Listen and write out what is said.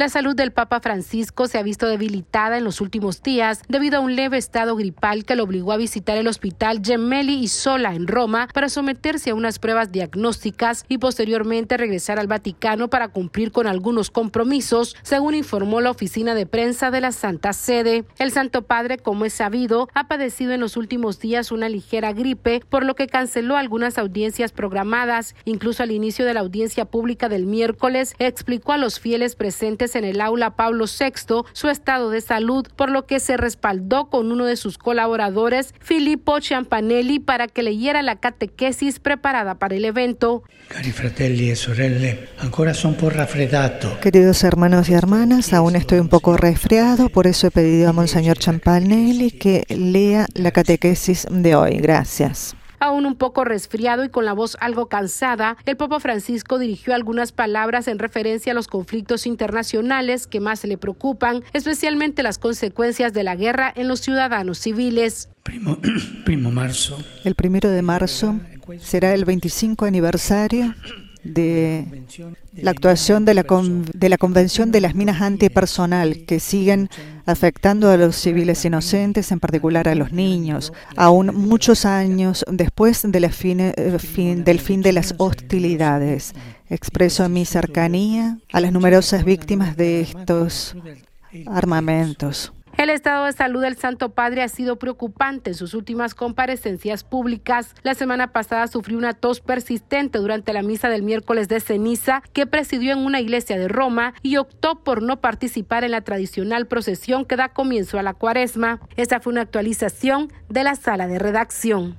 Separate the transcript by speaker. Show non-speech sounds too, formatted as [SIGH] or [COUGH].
Speaker 1: La salud del Papa Francisco se ha visto debilitada en los últimos días debido a un leve estado gripal que lo obligó a visitar el hospital Gemelli y Sola en Roma para someterse a unas pruebas diagnósticas y posteriormente regresar al Vaticano para cumplir con algunos compromisos, según informó la oficina de prensa de la Santa Sede. El Santo Padre, como es sabido, ha padecido en los últimos días una ligera gripe, por lo que canceló algunas audiencias programadas. Incluso al inicio de la audiencia pública del miércoles, explicó a los fieles presentes en el aula Pablo VI su estado de salud, por lo que se respaldó con uno de sus colaboradores, Filippo Ciampanelli, para que leyera la catequesis preparada para el evento.
Speaker 2: Cari e
Speaker 3: Queridos hermanos y hermanas, aún estoy un poco resfriado, por eso he pedido a Monseñor Ciampanelli que lea la catequesis de hoy. Gracias.
Speaker 1: Aún un poco resfriado y con la voz algo cansada, el Papa Francisco dirigió algunas palabras en referencia a los conflictos internacionales que más le preocupan, especialmente las consecuencias de la guerra en los ciudadanos civiles. [CLEARS THROAT]
Speaker 3: El primero de marzo será el 25 aniversario de la actuación de la, de la Convención de las Minas Antipersonal que siguen afectando a los civiles inocentes, en particular a los niños, aún muchos años después de eh, fin, del fin de las hostilidades. Expreso mi cercanía a las numerosas víctimas de estos armamentos.
Speaker 1: El estado de salud del Santo Padre ha sido preocupante en sus últimas comparecencias públicas. La semana pasada sufrió una tos persistente durante la misa del miércoles de ceniza que presidió en una iglesia de Roma y optó por no participar en la tradicional procesión que da comienzo a la cuaresma. Esta fue una actualización de la sala de redacción.